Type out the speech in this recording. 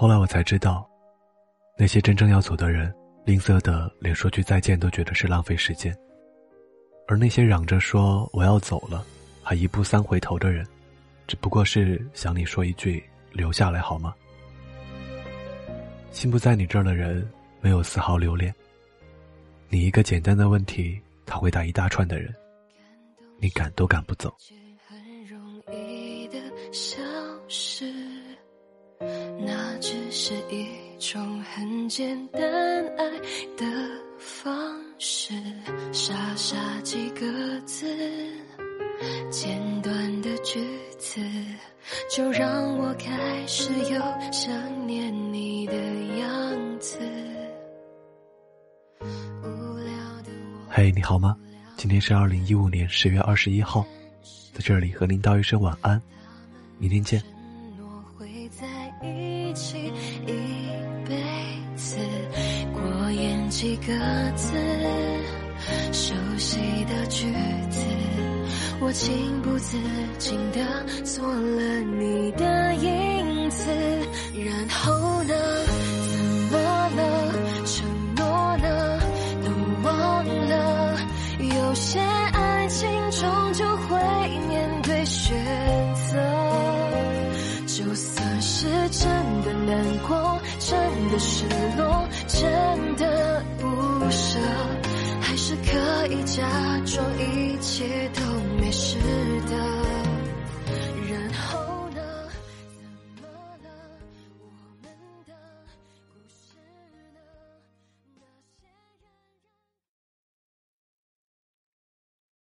后来我才知道，那些真正要走的人，吝啬的连说句再见都觉得是浪费时间；而那些嚷着说我要走了，还一步三回头的人，只不过是想你说一句留下来好吗？心不在你这儿的人，没有丝毫留恋。你一个简单的问题，他回答一大串的人，你赶都赶不走。那只是一种很简单爱的方式，傻傻几个字，简短的句子，就让我开始有想念你的样子。无聊的我嘿，你好吗？今天是二零一五年十月二十一号，在这里和您道一声晚安，明天见。在一起一辈子，过眼几个字，熟悉的句子，我情不自禁的做了你的影子，然后呢？怎么了？承诺呢？都忘了。有些爱情终究会面对雪，是真的难过，真的失落，真的不。舍，还是可以假装一切都。